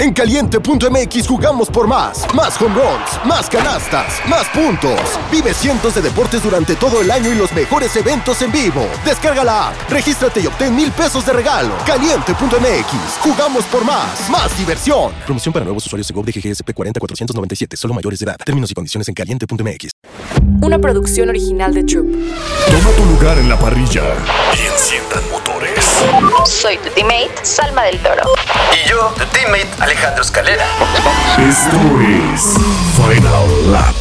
En caliente.mx jugamos por más. Más home runs, más canastas, más puntos. Vive cientos de deportes durante todo el año y los mejores eventos en vivo. Descarga la app, regístrate y obtén mil pesos de regalo. Caliente.mx, jugamos por más. Más diversión. Promoción para nuevos usuarios de GOV de GGSP 40497, solo mayores de edad. Términos y condiciones en caliente.mx. Una producción original de Troop. Toma tu lugar en la parrilla y enciendan motores. Soy tu teammate, Salma del Toro. Y yo, tu teammate, Alejandro Escalera. Esto es Final Lap.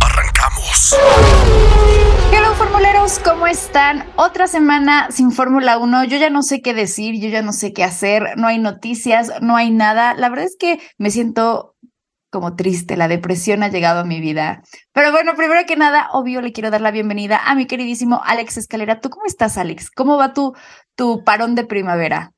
Arrancamos. Hello formuleros, ¿cómo están? Otra semana sin Fórmula 1. Yo ya no sé qué decir, yo ya no sé qué hacer, no hay noticias, no hay nada. La verdad es que me siento como triste, la depresión ha llegado a mi vida. Pero bueno, primero que nada, obvio, le quiero dar la bienvenida a mi queridísimo Alex Escalera. ¿Tú cómo estás, Alex? ¿Cómo va tu, tu parón de primavera?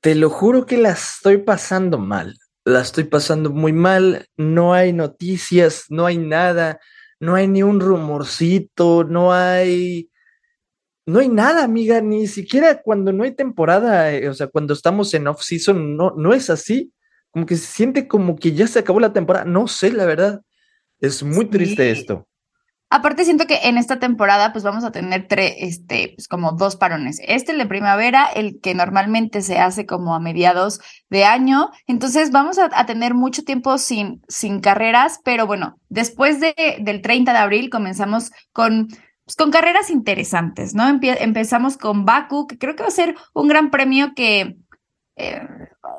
Te lo juro que la estoy pasando mal. La estoy pasando muy mal. No hay noticias, no hay nada, no hay ni un rumorcito, no hay. No hay nada, amiga, ni siquiera cuando no hay temporada, eh, o sea, cuando estamos en off-season, no, no es así como que se siente como que ya se acabó la temporada. No sé, la verdad. Es muy Sí. triste esto. Aparte siento que en esta temporada pues vamos a tener tres, este, pues como dos parones. Este, el de primavera, el que normalmente se hace como a mediados de año. Entonces vamos a, a tener mucho tiempo sin, sin carreras, pero bueno, después de, del 30 de abril comenzamos con, pues, con carreras interesantes, ¿no? Empie- empezamos con Baku, que creo que va a ser un gran premio que, eh,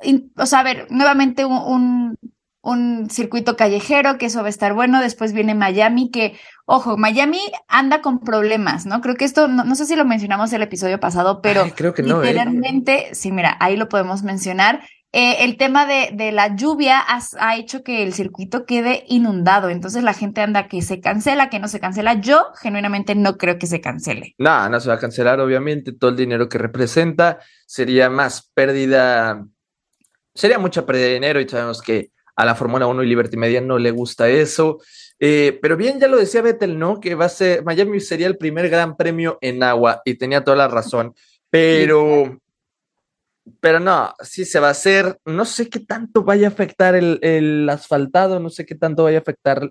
in- o sea, a ver, nuevamente un, un, un circuito callejero, que eso va a estar bueno. Después viene Miami, que, ojo, Miami anda con problemas, ¿no? Creo que esto, no, no sé si lo mencionamos el episodio pasado, pero Ay, creo que no, ¿eh? literalmente, sí, mira, ahí lo podemos mencionar. Eh, el tema de, de la lluvia has- ha hecho que el circuito quede inundado, entonces la gente anda que se cancela, que no se cancela. Yo genuinamente no creo que se cancele. No, no se va a cancelar, obviamente. Todo el dinero que representa sería más pérdida. Sería mucha pérdida de dinero y sabemos que a la Fórmula 1 y Liberty Media no le gusta eso. Eh, pero bien, ya lo decía Vettel, ¿no? Que va a ser, Miami sería el primer gran premio en agua y tenía toda la razón. Pero, pero no, sí se va a hacer. No sé qué tanto vaya a afectar el, el asfaltado, no sé qué tanto vaya a afectar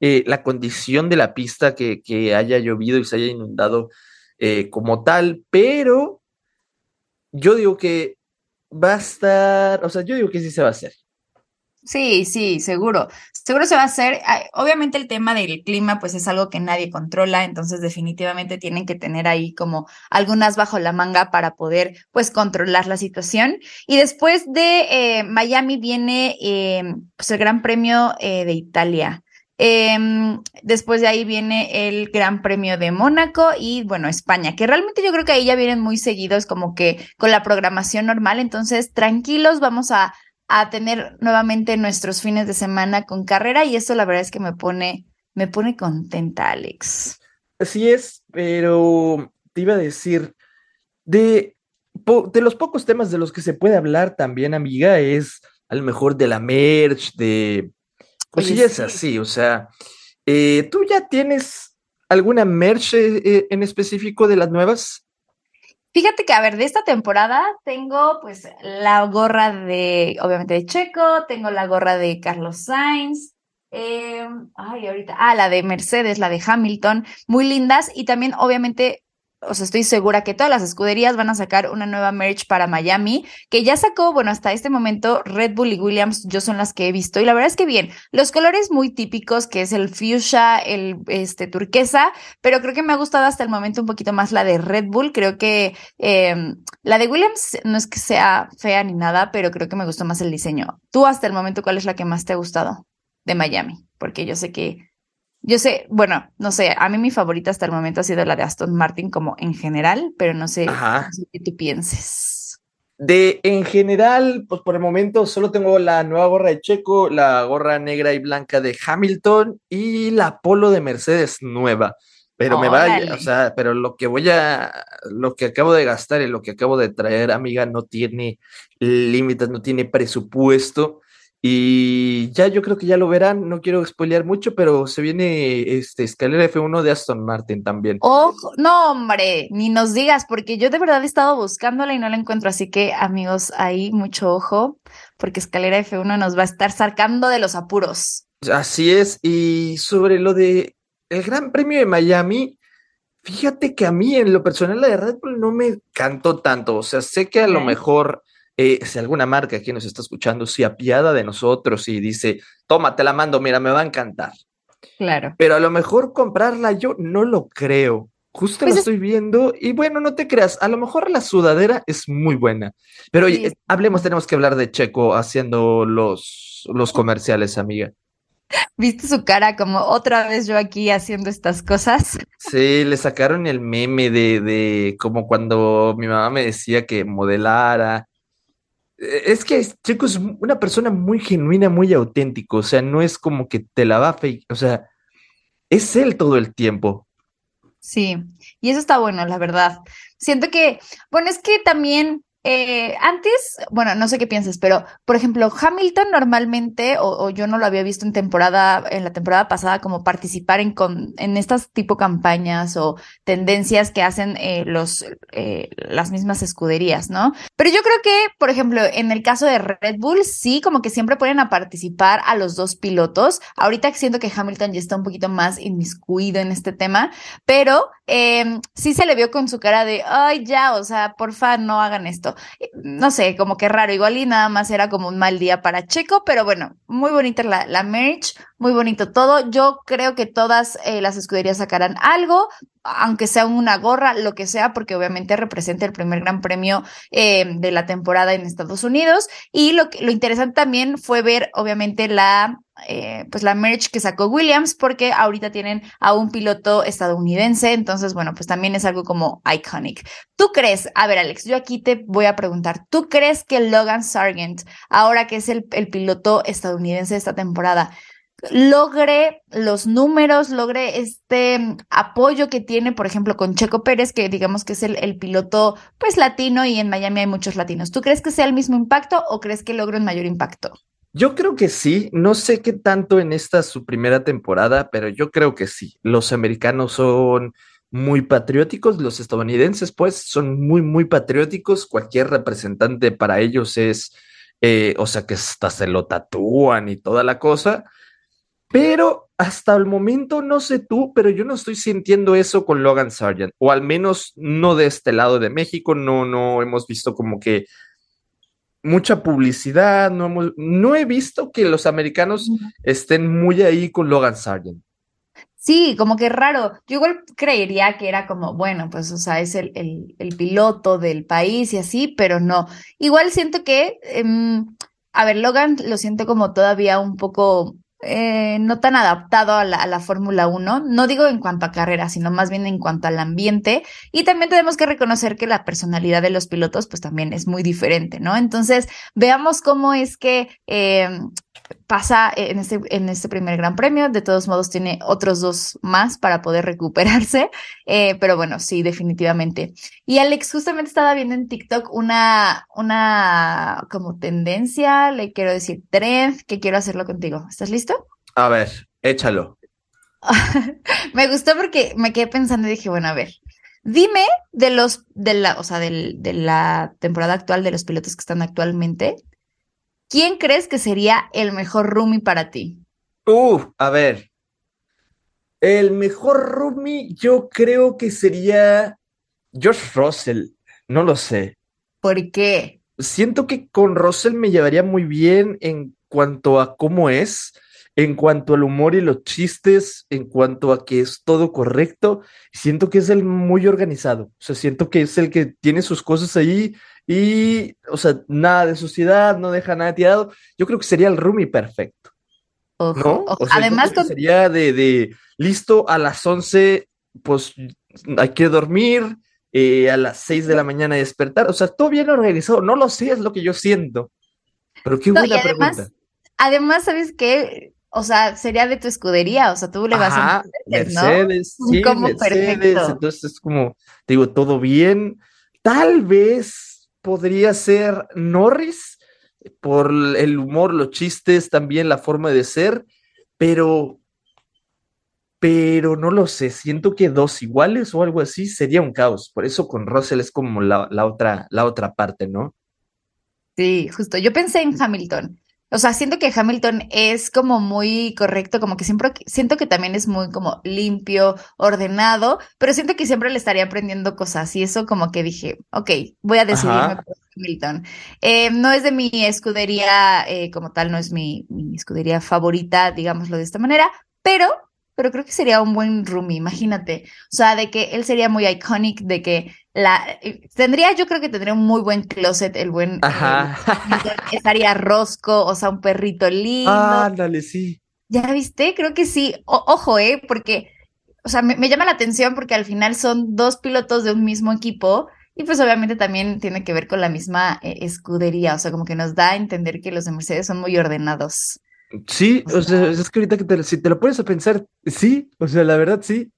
eh, la condición de la pista que, que haya llovido y se haya inundado eh, como tal, pero yo digo que va a estar, o sea, yo digo que sí se va a hacer. Sí, sí, seguro. Seguro se va a hacer. Ay, Obviamente el tema del clima pues es algo que nadie controla, entonces definitivamente tienen que tener ahí como algunas bajo la manga para poder pues controlar la situación. Y después de eh, Miami viene eh, pues el Gran Premio eh, de Italia. Em, después de ahí viene el Gran Premio de Mónaco y bueno, España, que realmente yo creo que ahí ya vienen muy seguidos como que con la programación normal, entonces tranquilos, vamos a a tener nuevamente nuestros fines de semana con carrera y eso la verdad es que me pone, me pone contenta, Alex. Así es, pero te iba a decir, de, de los pocos temas de los que se puede hablar también, amiga, es a lo mejor de la merch, de cosillas sí. así, o sea, eh, ¿tú ya tienes alguna merch eh, eh, en específico de las nuevas? Fíjate que, a ver, de esta temporada tengo pues la gorra de, obviamente de Checo, tengo la gorra de Carlos Sainz, eh, ay, ahorita, ah, la de Mercedes, la de Hamilton, muy lindas y también obviamente, o sea, estoy segura que todas las escuderías van a sacar una nueva merch para Miami, que ya sacó, bueno, hasta este momento Red Bull y Williams, yo son las que he visto y la verdad es que bien, los colores muy típicos, que es el fuchsia, el este turquesa, pero creo que me ha gustado hasta el momento un poquito más la de Red Bull. Creo que eh, la de Williams no es que sea fea ni nada, pero creo que me gustó más el diseño. Tú hasta el momento, ¿cuál es la que más te ha gustado de Miami? Porque yo sé que, yo sé, bueno, no sé, a mí mi favorita hasta el momento ha sido la de Aston Martin como en general, pero no sé, Ajá. no sé qué tú pienses. De en general, pues por el momento solo tengo la nueva gorra de Checo, la gorra negra y blanca de Hamilton y la polo de Mercedes nueva. Pero me va, Órale. o sea, pero lo que voy a, lo que acabo de gastar y lo que acabo de traer, amiga, no tiene límites, no tiene presupuesto. Y ya yo creo que ya lo verán, no quiero spoilear mucho, pero se viene este escalera F1 de Aston Martin también. Ojo, no, hombre, ni nos digas, porque yo de verdad he estado buscándola y no la encuentro. Así que, amigos, ahí mucho ojo, porque escalera F1 nos va a estar sacando de los apuros. Así es, y sobre lo de el Gran Premio de Miami, fíjate que a mí en lo personal la de Red Bull no me cantó tanto, o sea, sé que a lo mejor eh, si alguna marca aquí nos está escuchando se apiada de nosotros y dice, toma, te la mando, mira, me va a encantar, Claro. pero a lo mejor comprarla yo no lo creo. Justo Pues lo es- estoy viendo y bueno, no te creas, a lo mejor la sudadera es muy buena, pero Sí, oye, es- hablemos, tenemos que hablar de Checo haciendo los, los comerciales, amiga. ¿Viste su cara como otra vez yo aquí haciendo estas cosas? Sí, le sacaron el meme de, de como cuando mi mamá me decía que modelara. Eh, Es que Checo es una persona muy genuina, muy auténtico, o sea, no es como que te la va fake, o sea, es él todo el tiempo. Sí, y eso está bueno, la verdad. Siento que, bueno, es que también eh, antes, bueno, no sé qué piensas, pero por ejemplo, Hamilton normalmente, o, yo no lo había visto en temporada, en la temporada pasada, como participar en, con, en estas tipo campañas o tendencias que hacen eh, los, eh, las mismas escuderías, ¿no? Pero yo creo que, por ejemplo, en el caso de Red Bull, sí, como que siempre ponen a participar a los dos pilotos. Ahorita siento que Hamilton ya está un poquito más inmiscuido en este tema, pero eh, sí se le vio con su cara de, ay, ya, o sea, porfa, no hagan esto. Eh, No sé, como que raro, igual y nada más era como un mal día para Checo, pero bueno, muy bonita la, la merch, muy bonito todo. Yo creo que todas eh, las escuderías sacarán algo, aunque sea una gorra, lo que sea, porque obviamente representa el primer gran premio eh, de la temporada en Estados Unidos. Y lo, que- lo interesante también fue ver, obviamente, la, eh, pues la merch que sacó Williams, porque ahorita tienen a un piloto estadounidense, entonces, bueno, pues también es algo como iconic. ¿Tú crees, a ver, Alex, yo aquí te voy a preguntar, ¿tú crees que Logan Sargent, ahora que es el, el piloto estadounidense de esta temporada, logre los números, logre este apoyo que tiene, por ejemplo, con Checo Pérez, que digamos que es el, el piloto pues latino y en Miami hay muchos latinos. ¿Tú crees que sea el mismo impacto o crees que logre un mayor impacto? Yo creo que sí, no sé qué tanto en esta su primera temporada, pero yo creo que sí. Los americanos son muy patrióticos, los estadounidenses pues son muy, muy patrióticos. Cualquier representante para ellos es, eh, o sea, que hasta se lo tatúan y toda la cosa. Pero hasta el momento, no sé tú, pero yo no estoy sintiendo eso con Logan Sargent, o al menos no de este lado de México, no, no hemos visto como que mucha publicidad, no, hemos- no he visto que los americanos estén muy ahí con Logan Sargent. Sí, como que raro. Yo igual creería que era como, bueno, pues, o sea, es el, el, el piloto del país y así, pero no. Igual siento que, em, a ver, Logan lo siento como todavía un poco eh, no tan adaptado a la, a la Fórmula 1. No digo en cuanto a carrera, sino más bien en cuanto al ambiente. Y también tenemos que reconocer que la personalidad de los pilotos, pues también es muy diferente, ¿no? Entonces, veamos cómo es que em, pasa en este, en este primer gran premio. De todos modos, tiene otros dos más para poder recuperarse. Eh, pero bueno, sí, definitivamente. Y Alex, justamente estaba viendo en TikTok una, una como tendencia, le quiero decir trend, que quiero hacerlo contigo. ¿Estás listo? A ver, échalo. Me gustó porque me quedé pensando y dije, bueno, a ver, dime de los, de la, o sea, del- de la temporada actual, de los pilotos que están actualmente, ¿quién crees que sería el mejor roomie para ti? Uh, a ver. El mejor roomie yo creo que sería George Russell. No lo sé. ¿Por qué? Siento que con Russell me llevaría muy bien en cuanto a cómo es, en cuanto al humor y los chistes, en cuanto a que es todo correcto. Siento que es el muy organizado. O sea, siento que es el que tiene sus cosas ahí y, o sea, nada de suciedad, no deja nada tirado. Yo creo que sería el roomie perfecto. Ojo, ¿no? ojo. O sea, Además, con- sería de, de listo a las 11, pues hay que dormir, eh, a las 6 de la mañana despertar, o sea, todo bien organizado, no lo sé, es lo que yo siento. Pero qué No, y buena además, pregunta. además, ¿sabes qué? O sea, sería de tu escudería, o sea, tú le vas a Mercedes, ¿no? Mercedes, Un sí, combo Mercedes, perfecto. entonces es como, te digo, todo bien. Tal vez podría ser Norris, por el humor, los chistes, también la forma de ser, pero, pero no lo sé, siento que dos iguales o algo así sería un caos. Por eso con Russell es como la, la otra, la otra parte, ¿no? Sí, justo. Yo pensé en Hamilton. O sea, siento que Hamilton es como muy correcto, como que siempre siento que también es muy como limpio, ordenado, pero siento que siempre le estaría aprendiendo cosas y eso como que dije, ok, voy a decidirme por Hamilton. Eh, no es de mi escudería eh, como tal, no es mi, mi escudería favorita, digámoslo de esta manera, pero pero creo que sería un buen roomie, imagínate. O sea, de que él sería muy iconic, de que la eh, tendría, yo creo que tendría un muy buen closet, el buen Ajá. estaría rosco, o sea, un perrito lindo. Ándale, sí. ¿Ya viste? Creo que sí. O- ojo, eh, porque, o sea, me, me llama la atención porque al final son dos pilotos de un mismo equipo. Y pues obviamente también tiene que ver con la misma eh, escudería, o sea, como que nos da a entender que los de Mercedes son muy ordenados. Sí, o sea, es que ahorita que te, si te lo pones a pensar, sí, o sea, la verdad sí.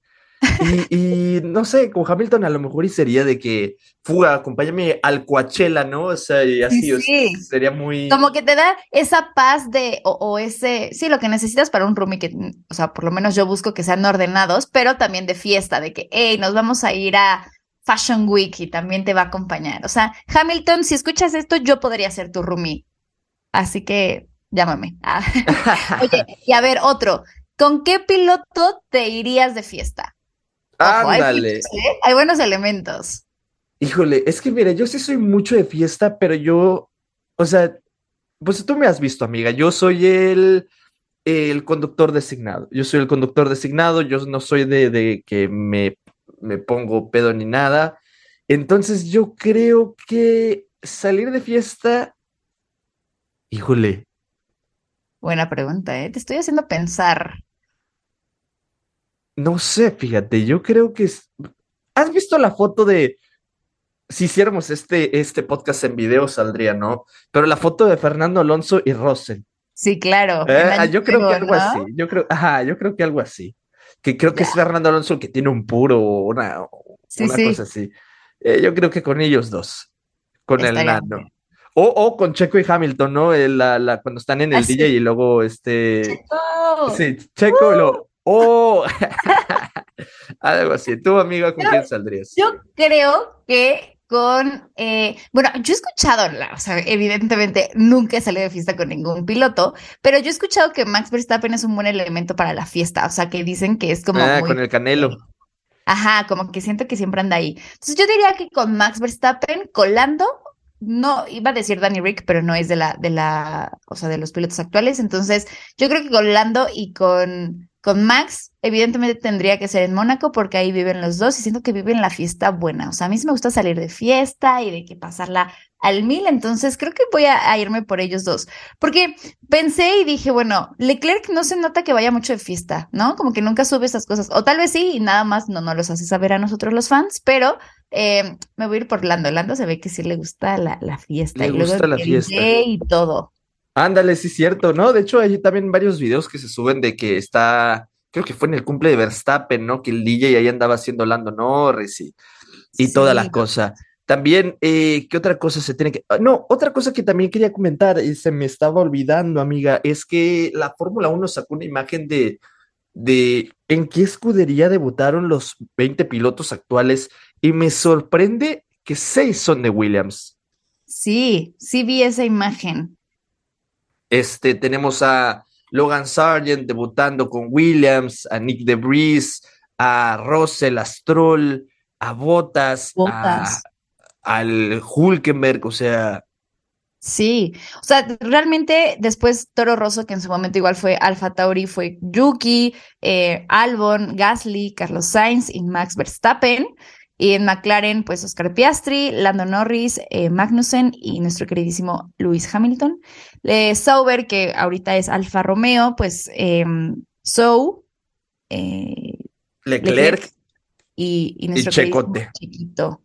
Y, y no sé, con Hamilton a lo mejor y sería de que, fuga, acompáñame al Coachella, ¿no? O sea, y así, o sea, sí. sería muy... Como que te da esa paz de, o, o ese, sí, lo que necesitas para un roomie, que, o sea, por lo menos yo busco que sean ordenados, pero también de fiesta, de que, hey, nos vamos a ir a Fashion Week y también te va a acompañar. O sea, Hamilton, si escuchas esto, yo podría ser tu roomie. Así que llámame. Ah. Oye, y a ver, otro. ¿Con qué piloto te irías de fiesta? Hay Ándale. ¿eh? Hay buenos elementos. Híjole, es que mira, yo sí soy mucho de fiesta, pero yo, o sea, pues tú me has visto, amiga, yo soy el, el conductor designado. Yo soy el conductor designado, yo no soy de, de que me, me pongo pedo ni nada. Entonces yo creo que salir de fiesta, híjole, Buena pregunta, ¿eh? Te estoy haciendo pensar. No sé, fíjate, yo creo que es... ¿Has visto la foto de... Si hiciéramos este, este podcast en video saldría, ¿no? Pero la foto de Fernando Alonso y Russell. Sí, claro. Eh, ah, yo creo que algo ¿no? así. Yo creo, ajá, yo creo que algo así. Que creo que es. Fernando Alonso el que tiene un puro, una, Sí, una sí. cosa así. Eh, yo creo que con ellos dos, con el nano. O, o con Checo y Hamilton, ¿no? El- la, la- cuando están en el Ah, sí. DJ y luego este. ¡Oh! Sí, Checo y lo. ¡Oh! Algo así. Tú, amiga, ¿con Yo- quién saldrías? Yo creo que con, eh, bueno, yo he escuchado, la- o sea, evidentemente nunca he salido de fiesta con ningún piloto, pero yo he escuchado que Max Verstappen es un buen elemento para la fiesta, o sea, que dicen que es como Ah, muy, con el Canelo. ajá, como que siento que siempre anda ahí. Entonces yo diría que con Max Verstappen colando, no, iba a decir Danny Rick, pero no es de la, de la, o sea, de los pilotos actuales, entonces yo creo que con Lando y con, con Max, evidentemente tendría que ser en Mónaco porque ahí viven los dos y siento que viven la fiesta buena. O sea, a mí sí me gusta salir de fiesta y de que pasarla al mil, entonces creo que voy a, a irme por ellos dos. Porque pensé y dije, bueno, Leclerc no se nota que vaya mucho de fiesta, ¿no? Como que nunca sube esas cosas. O tal vez sí y nada más no, no los hace saber a nosotros los fans, pero eh, me voy a ir por Lando. Lando se ve que sí le gusta la, la fiesta Le y luego gusta la fiesta. Y todo. Ándale, sí, cierto, ¿no? De hecho, hay también varios videos que se suben de que está, creo que fue en el cumple de Verstappen, ¿no? Que el DJ ahí andaba haciendo Lando Norris y, y toda la Sí. cosa. También, eh, ¿qué otra cosa se tiene que...? ah, No, otra cosa que también quería comentar y se me estaba olvidando, amiga, es que la Fórmula 1 sacó una imagen de, de en qué escudería debutaron los 20 pilotos actuales y me sorprende que seis son de Williams. Sí, sí vi esa imagen. Este, tenemos a Logan Sargent debutando con Williams, a Nick DeVries, a Russell, a Stroll, a Bottas, a, Bottas. al Hulkenberg, o sea, Sí, o sea, realmente después Toro Rosso, que en su momento igual fue Alfa Tauri, fue Yuki, eh, Albon, Gasly, Carlos Sainz y Max Verstappen. Y en McLaren, pues Oscar Piastri, Lando Norris, eh, Magnussen y nuestro queridísimo Lewis Hamilton. Eh, Sauber, que ahorita es Alfa Romeo, pues eh, Zhou, eh, Leclerc, Leclerc y, y nuestro Checote. Chequito.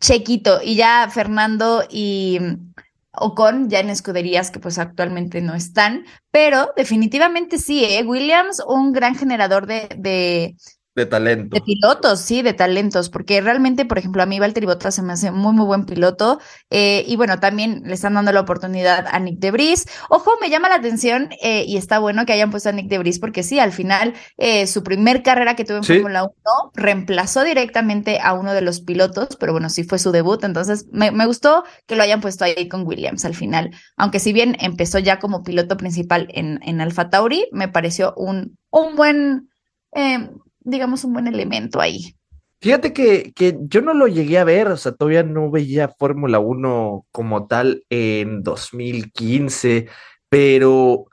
Chequito. Y ya Fernando y mm, Ocon ya en escuderías que pues actualmente no están, pero definitivamente sí, ¿eh? Williams, un gran generador de, de, De talento. De pilotos, sí, de talentos, porque realmente, por ejemplo, a mí Valtteri Bottas se me hace muy, muy buen piloto. eh, y bueno, también le están dando la oportunidad a Nick Debris. Ojo, me llama la atención eh, y está bueno que hayan puesto a Nick Debris, porque sí, al final, eh, su primer carrera que tuvo en Sí. Fórmula 1 reemplazó directamente a uno de los pilotos, pero bueno, sí fue su debut. Entonces, me, me gustó que lo hayan puesto ahí con Williams al final. Aunque si bien empezó ya como piloto principal en, en Alfa Tauri, me pareció un, un buen. eh, digamos, un buen elemento ahí. Fíjate que, que yo no lo llegué a ver, o sea, todavía no veía Fórmula 1 como tal en 2015, pero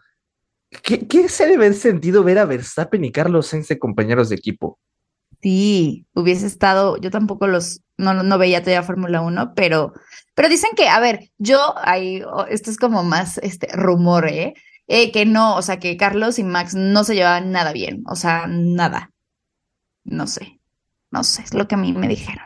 ¿qué, qué se debe haber sentido ver a Verstappen y Carlos Sainz de compañeros de equipo? Sí, hubiese estado, yo tampoco los, no, no veía todavía Fórmula 1, pero, pero dicen que, a ver, yo, ahí, oh, esto es como más este rumor, ¿eh? Eh, que no, o sea, que Carlos y Max no se llevaban nada bien, o sea, nada. No sé, no sé, es lo que a mí me dijeron.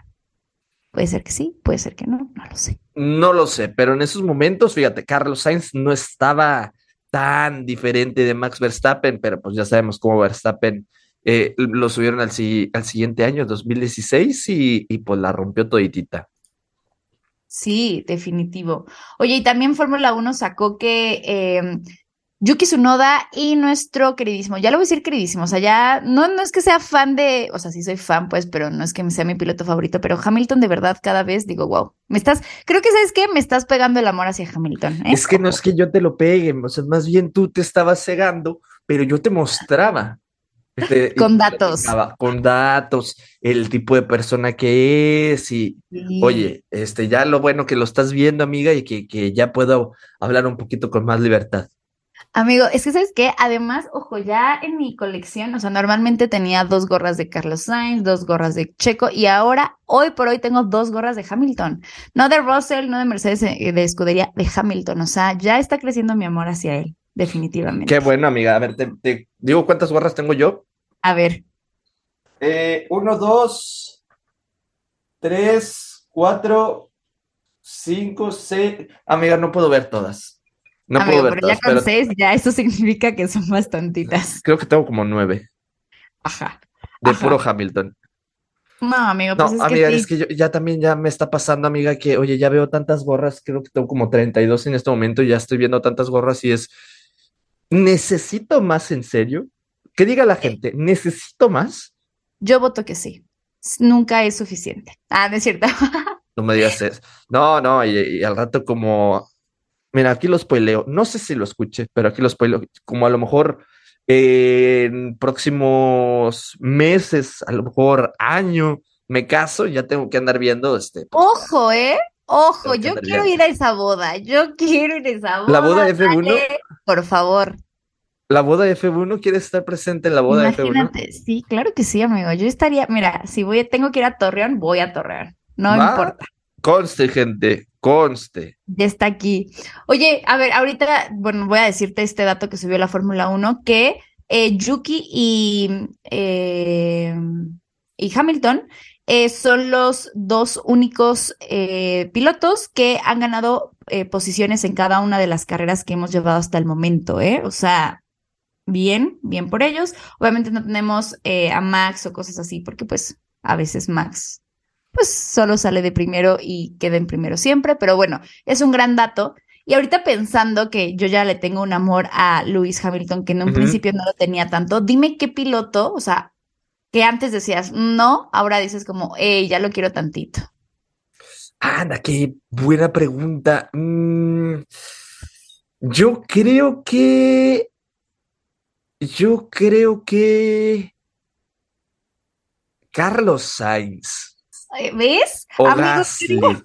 Puede ser que sí, puede ser que no, no lo sé. No lo sé, pero en esos momentos, fíjate, Carlos Sainz no estaba tan diferente de Max Verstappen, pero pues ya sabemos cómo Verstappen eh, lo subieron al, si- al siguiente año, 2016, y, y pues la rompió toditita. Sí, definitivo. Oye, y también Fórmula 1 sacó que eh, Yuki Tsunoda y nuestro queridísimo, ya lo voy a decir queridísimo, o sea, ya no, no es que sea fan de, o sea, sí soy fan, pues, pero no es que sea mi piloto favorito, pero Hamilton de verdad cada vez digo, wow, me estás, creo que sabes qué, me estás pegando el amor hacia Hamilton, ¿eh? Es que no es que yo te lo pegue, o sea, más bien tú te estabas cegando, pero yo te mostraba. Te- y Con datos. Con datos, el tipo de persona que es, y Sí. oye, este, ya lo bueno que lo estás viendo, amiga, y que, que ya puedo hablar un poquito con más libertad. Amigo, es que sabes qué, además, ojo, ya en mi colección, o sea, normalmente tenía dos gorras de Carlos Sainz, dos gorras de Checo, y ahora, hoy por hoy, tengo dos gorras de Hamilton. No de Russell, no de Mercedes, eh, de escudería, de Hamilton. O sea, ya está creciendo mi amor hacia él, definitivamente. Qué bueno, amiga. A ver, te, te digo cuántas gorras tengo yo. A ver, Eh, uno, dos, tres, cuatro, cinco, seis. Amiga, no puedo ver todas. No amigo, puedo ver pero ya con pero seis, ya eso significa que son bastantitas. creo que tengo como nueve Ajá. de Ajá. puro Hamilton. No, amigo, No, pues es que amiga, sí. es que yo ya también ya me está pasando, amiga, que oye, ya veo tantas gorras, creo que tengo como 32 en este momento, y ya estoy viendo tantas gorras y es, necesito más en serio. Que diga la gente, necesito más. Yo voto que sí. Nunca es suficiente. Ah, no es cierto. No me digas eso. No, no, y, y al rato como, mira, aquí lo spoileo, no sé si lo escuché, pero aquí lo spoileo, como a lo mejor eh, en próximos meses, a lo mejor año, me caso, ya tengo que andar viendo este. pues, Ojo, ¿eh? Ojo, yo quiero viendo. ir a esa boda. Yo quiero ir a esa boda. ¿La boda de F1? dale, por favor. La boda de F1, ¿quieres estar presente en la boda de F1? Imagínate. Sí, claro que sí, amigo. Yo estaría, mira, si voy, tengo que ir a Torreón, voy a Torreón. No Va. importa. Conste, gente, conste. Ya está aquí. Oye, a ver, ahorita, bueno, voy a decirte este dato que subió la Fórmula 1, que eh, Yuki y, eh, y Hamilton eh, son los dos únicos eh, pilotos que han ganado posiciones en cada una de las carreras que hemos llevado hasta el momento, ¿eh? O sea, bien, bien por ellos. Obviamente no tenemos a Max o cosas así, porque pues a veces Max pues solo sale de primero y queda en primero siempre, pero bueno, es un gran dato. Y ahorita pensando que yo ya le tengo un amor a Lewis Hamilton, que en un principio no lo tenía tanto, dime qué piloto, o sea, que antes decías no, ahora dices como, hey, ya lo quiero tantito. Anda, qué buena pregunta. Mm, yo creo que. Yo creo que. Carlos Sainz ¿Ves? o Amigos, creo,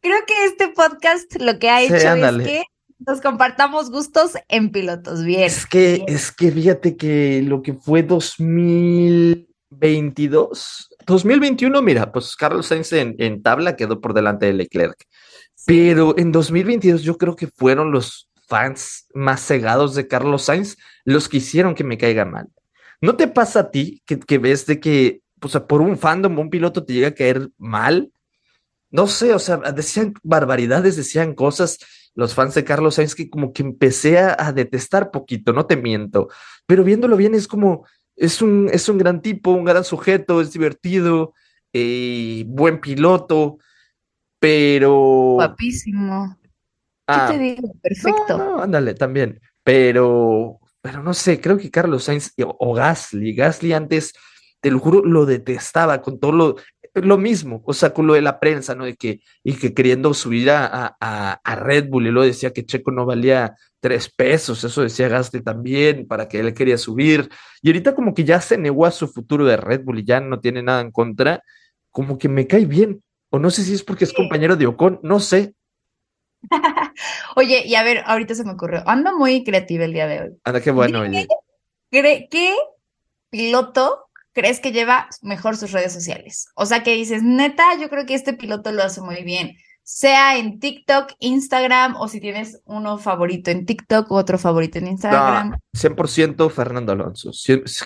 creo que este podcast lo que ha Sí, hecho ándale. es que nos compartamos gustos en pilotos. Bien. Es que, bien. es que fíjate que lo que fue 2022, 2021, mira, pues Carlos Sainz en, en tabla quedó por delante de Leclerc. Pero en 2022 yo creo que fueron los fans más cegados de Carlos Sainz los que hicieron que me caiga mal. ¿No te pasa a ti que, que ves de que, o sea, por un fandom, un piloto te llega a caer mal? No sé, o sea, decían barbaridades, decían cosas los fans de Carlos Sainz que como que empecé a, a detestar poquito, no te miento, pero viéndolo bien es como, es un, es un gran tipo, un gran sujeto, es divertido, eh, buen piloto, pero... Guapísimo. ¿Qué Ah, te digo? Perfecto. No, no, ándale, también. Pero, pero no sé, creo que Carlos Sainz o, o Gasly, Gasly antes, te lo juro, lo detestaba con todo lo, lo mismo, o sea, con lo de la prensa, ¿no? De que, y que queriendo subir a, a- Red Bull y luego decía que Checo no valía tres pesos, eso decía Gasly también, para que él quería subir. Y ahorita como que ya se negó a su futuro de Red Bull y ya no tiene nada en contra, como que me cae bien. O no sé si es porque es compañero de Ocon, no sé. Oye, y a ver, ahorita se me ocurrió. Ando muy creativa el día de hoy. Anda, qué bueno, oye. ¿Cre- ¿Qué piloto crees que lleva mejor sus redes sociales? O sea, que dices, neta, yo creo que este piloto lo hace muy bien. Sea en TikTok, Instagram, o si tienes uno favorito en TikTok u otro favorito en Instagram. No, 100% Fernando Alonso.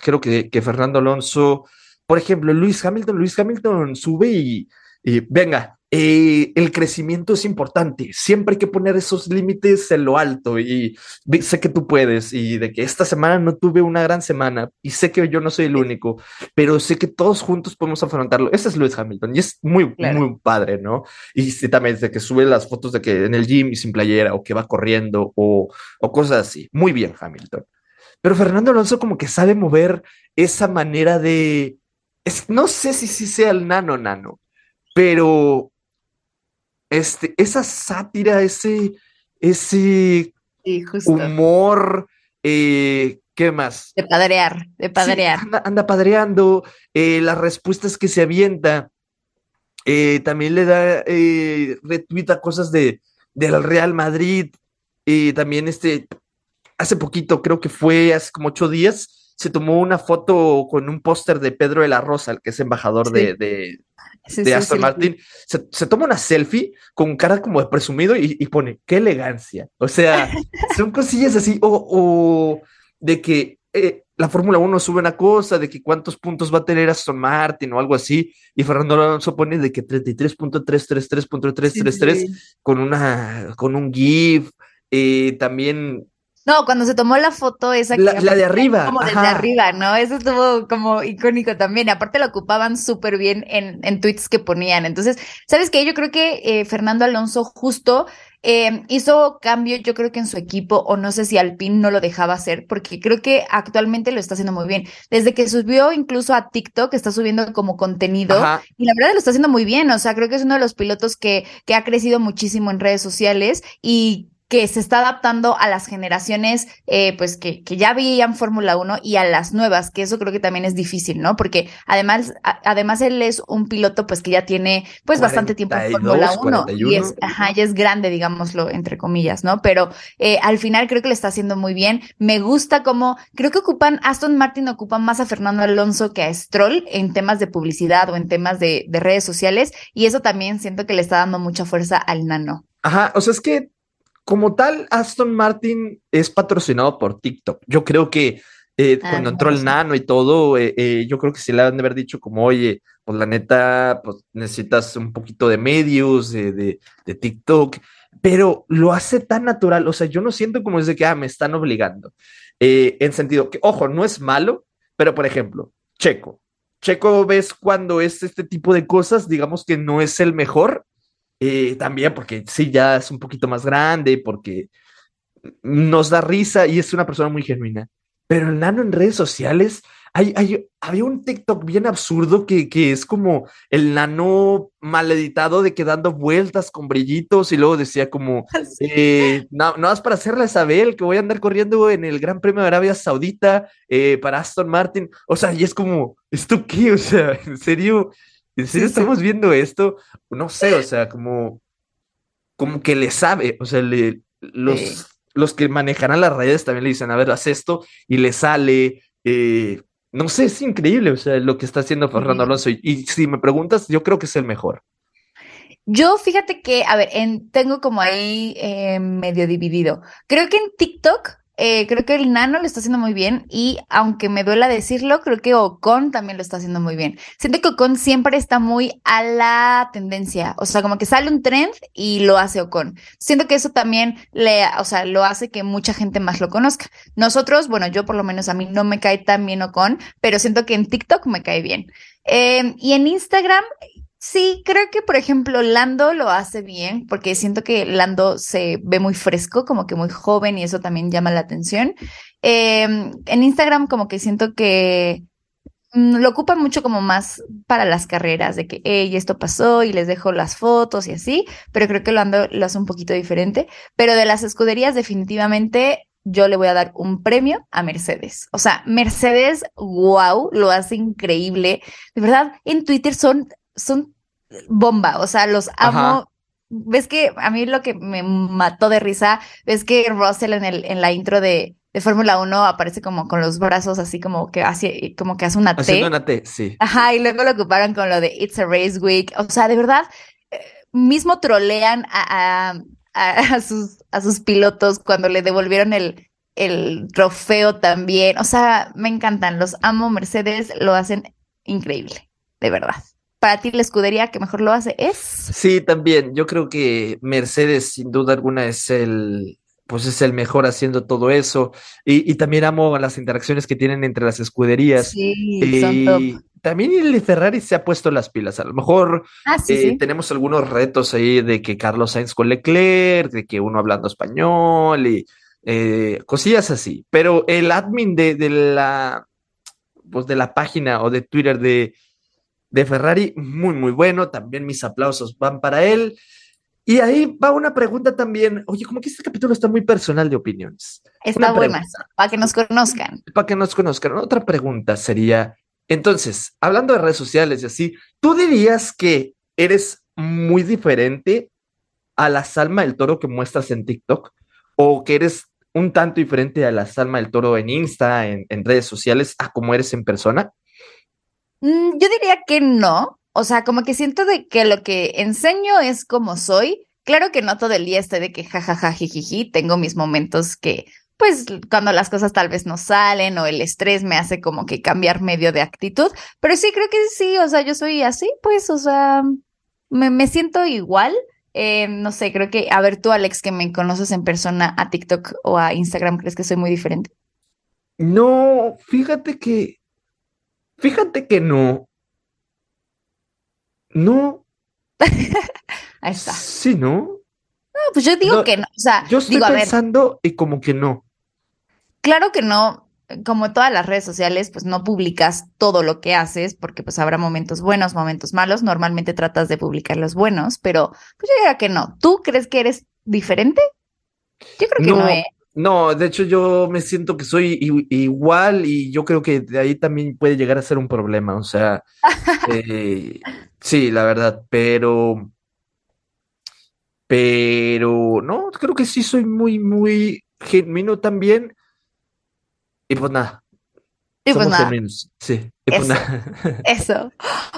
Creo que, que Fernando Alonso, por ejemplo, Luis Hamilton, Luis Hamilton sube y, y venga, eh, el crecimiento es importante. Siempre hay que poner esos límites en lo alto y sé que tú puedes y de que esta semana no tuve una gran semana y sé que yo no soy el único, pero sé que todos juntos podemos afrontarlo. Ese es Luis Hamilton y es muy, Claro. muy padre, ¿no? Y también de que sube las fotos de que en el gym y sin playera o que va corriendo o, o cosas así. Muy bien, Hamilton. Pero Fernando Alonso como que sabe mover esa manera de... es- no sé si sí sea el nano nano, pero este, esa sátira, ese, ese Sí, justo. humor, eh, ¿qué más? De padrear, de Sí, padrear. anda, anda padreando, eh, las respuestas que se avienta, eh, también le da eh, retweet a cosas de, del Real Madrid, y también este, hace poquito, creo que fue hace como ocho días, se tomó una foto con un póster de Pedro de la Rosa, el que es embajador Sí. de, de, Sí, de sí, Aston. Martin, se, se toma una selfie con cara como de presumido y, y pone, qué elegancia. O sea, son cosillas así, o, o de que eh, la Fórmula 1 sube una cosa, de que cuántos puntos va a tener Aston Martin o algo así, y Fernando Alonso pone de que 33.333.333 Sí, sí. con una, con un GIF, eh, también No, cuando se tomó la foto esa que La- la de arriba, Como desde ajá. arriba, ¿no? Eso estuvo como icónico también. Aparte lo ocupaban súper bien en, en tweets que ponían. Entonces, ¿sabes qué? Yo creo que eh, Fernando Alonso justo eh, hizo cambio, yo creo que en su equipo, o no sé si Alpine no lo dejaba hacer, porque creo que actualmente lo está haciendo muy bien. Desde que subió incluso a TikTok, está subiendo como contenido. Ajá. Y la verdad lo está haciendo muy bien, o sea, creo que es uno de los pilotos que, que ha crecido muchísimo en redes sociales y que se está adaptando a las generaciones eh, pues que, que ya veían Fórmula 1 y a las nuevas, que eso creo que también es difícil, ¿no? Porque además, a- además él es un piloto pues que ya tiene pues bastante tiempo en 42, Fórmula 1 y 41. es, ajá, ya es grande, digámoslo, entre comillas, ¿no? Pero eh, al final creo que le está haciendo muy bien. Me gusta como, creo que ocupan, Aston Martin ocupa más a Fernando Alonso que a Stroll en temas de publicidad o en temas de, de redes sociales y eso también siento que le está dando mucha fuerza al nano. Ajá, o sea, es que como tal, Aston Martin es patrocinado por TikTok. Yo creo que eh, Ah, cuando entró el nano y todo, eh, eh, yo creo que sí le han de haber dicho como, oye, pues la neta, pues necesitas un poquito de medios, de, de, TikTok, pero lo hace tan natural, o sea, yo no siento como es de que, ah, me están obligando, Eh, en sentido que, ojo, no es malo, pero por ejemplo, Checo. Checo ves cuando es este tipo de cosas, digamos que no es el mejor, eh, también porque sí, ya es un poquito más grande, porque nos da risa y es una persona muy genuina. Pero el nano en redes sociales, hay, hay, había un TikTok bien absurdo que, que es como el nano mal editado de que dando vueltas con brillitos y luego decía como, eh, no, no es para hacerle a Isabel que voy a andar corriendo en el Gran Premio de Arabia Saudita eh, para Aston Martin. O sea, y es como, ¿esto qué? O sea, ¿en serio? ¿En serio Sí, sí. estamos viendo esto? No sé, o sea, como, como que le sabe, o sea, le, los, los que manejarán las redes también le dicen, a ver, haz esto y le sale. eh, no sé, es increíble, o sea, lo que está haciendo Fernando. Alonso. Y, y si me preguntas, yo creo que es el mejor. Yo fíjate que, a ver, en, tengo como ahí eh, medio dividido. Creo que en TikTok Eh, creo que el Nano lo está haciendo muy bien y aunque me duela decirlo, creo que Ocon también lo está haciendo muy bien. Siento que Ocon siempre está muy a la tendencia, o sea, como que sale un trend y lo hace Ocon. Siento que eso también le, o sea, lo hace que mucha gente más lo conozca. Nosotros, bueno, yo por lo menos a mí no me cae tan bien Ocon, pero siento que en TikTok me cae bien. Eh, y en Instagram Sí, creo que, por ejemplo, Lando lo hace bien, porque siento que Lando se ve muy fresco, como que muy joven, y eso también llama la atención. Em, en Instagram, como que siento que mm, lo ocupan mucho como más para las carreras, de que, hey, esto pasó y les dejo las fotos y así, pero creo que Lando lo hace un poquito diferente. Pero de las escuderías, definitivamente yo le voy a dar un premio a Mercedes. O sea, Mercedes, wow, lo hace increíble. De verdad, en Twitter son, son bomba, o sea, los amo. Ves que a mí lo que me mató de risa, ves que Russell en, el, en la intro de, de Fórmula 1 aparece como con los brazos así como que hace, como que hace una T. una T, sí. Ajá, y luego lo ocuparon con lo de It's a Race Week. O sea, de verdad, eh, mismo trolean a, a, sus, a sus pilotos cuando le devolvieron el, el trofeo también. O sea, me encantan, los amo. Mercedes lo hacen increíble, de verdad para ti la escudería que mejor lo hace es. Sí, también. Yo creo que Mercedes, sin duda alguna, es el, pues es el mejor haciendo todo eso. Y, también amo las interacciones que tienen entre las escuderías. Sí, y también el Ferrari se ha puesto las pilas. A lo mejor ah, eh, tenemos algunos retos ahí de que Carlos Sainz con Leclerc, de que uno hablando español y eh, cosillas así. Pero el admin de, de la pues de la página o de Twitter de, de Ferrari, muy, muy bueno. También mis aplausos van para él. Y ahí va una pregunta también. Oye, como que este capítulo está muy personal de opiniones. Está buena, para que nos conozcan. Para que nos conozcan. Otra pregunta sería, entonces, hablando de redes sociales y así, ¿tú dirías que eres muy diferente a la Salma del Toro que muestras en TikTok? ¿O que eres un tanto diferente a la Salma del Toro en Insta, en, en redes sociales, a como eres en persona? Mm, yo diría que no. O sea, como que siento de que lo que enseño es como soy. Claro que no todo el día estoy de que jajaja, jijiji. Tengo mis momentos que, pues, cuando las cosas tal vez no salen o el estrés me hace como que cambiar medio de actitud. Pero sí, creo que sí. O sea, yo soy así, pues, o sea, me, siento igual. Eh, no sé, creo que, a ver, tú, Alex, que me conoces en persona a TikTok o a Instagram, ¿crees que soy muy diferente? No, fíjate que Fíjate que no. No. Ahí está. Sí, ¿no? No, pues yo digo que no. O sea, yo estoy pensando y como que no. Claro que no. Como todas las redes sociales, pues no publicas todo lo que haces, porque pues habrá momentos buenos, momentos malos. Normalmente tratas de publicar los buenos, pero pues yo diría que no. ¿Tú crees que eres diferente? Yo creo que no, no ¿eh? No, de hecho yo me siento que soy igual y yo creo que de ahí también puede llegar a ser un problema, o sea, eh, sí, la verdad, pero, pero, no, creo que sí soy muy, muy genuino también. Y pues nada. Y pues nada. Sí. Eso, eso.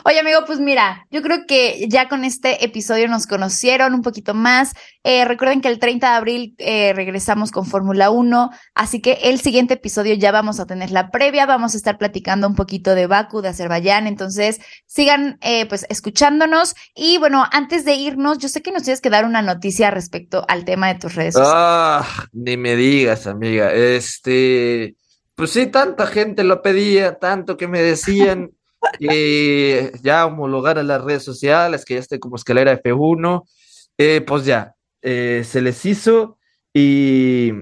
Oye, amigo, pues mira, yo creo que ya con este episodio nos conocieron un poquito más. Eh, recuerden que el 30 de abril eh, regresamos con Fórmula 1, así que el siguiente episodio ya vamos a tener la previa, vamos a estar platicando un poquito de Baku, de Azerbaiyán, entonces sigan eh, pues escuchándonos. Y bueno, antes de irnos, yo sé que nos tienes que dar una noticia respecto al tema de tus redes sociales. Ah, ni me digas, amiga. Este pues sí, tanta gente lo pedía, tanto que me decían ya homologar a las redes sociales, que ya esté como escalera F1, eh, pues ya, eh, se les hizo y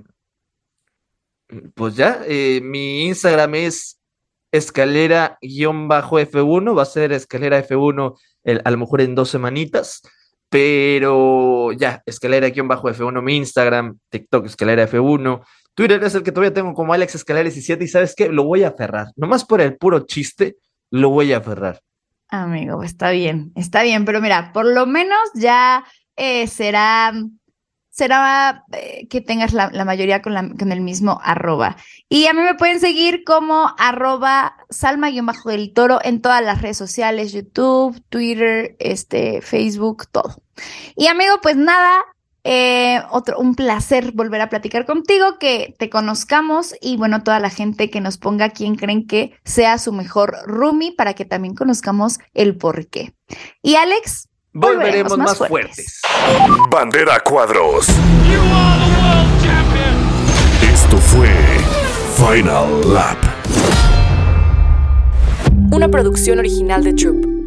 pues ya, eh, mi Instagram es escalera-f1, va a ser escalera F1 a lo mejor en dos semanitas, pero ya, escalera-f1 mi Instagram, TikTok escalera F1, Twitter es el que todavía tengo como Alex Escalera 17 y sabes qué, lo voy a aferrar. Nomás por el puro chiste, lo voy a aferrar. Amigo, está bien, está bien, pero mira, por lo menos ya eh, será, será eh, que tengas la, mayoría con, el mismo arroba. Y a mí me pueden seguir como arroba salma-del toro en todas las redes sociales, YouTube, Twitter, este, Facebook, todo. Y amigo, pues nada, Eh, otro, un placer volver a platicar contigo, que te conozcamos y bueno, toda la gente que nos ponga quién creen que sea su mejor roomie para que también conozcamos el por qué. Y Alex, volveremos, más, fuertes. Bandera Cuadros. Esto fue Final Lap. Una producción original de Troop.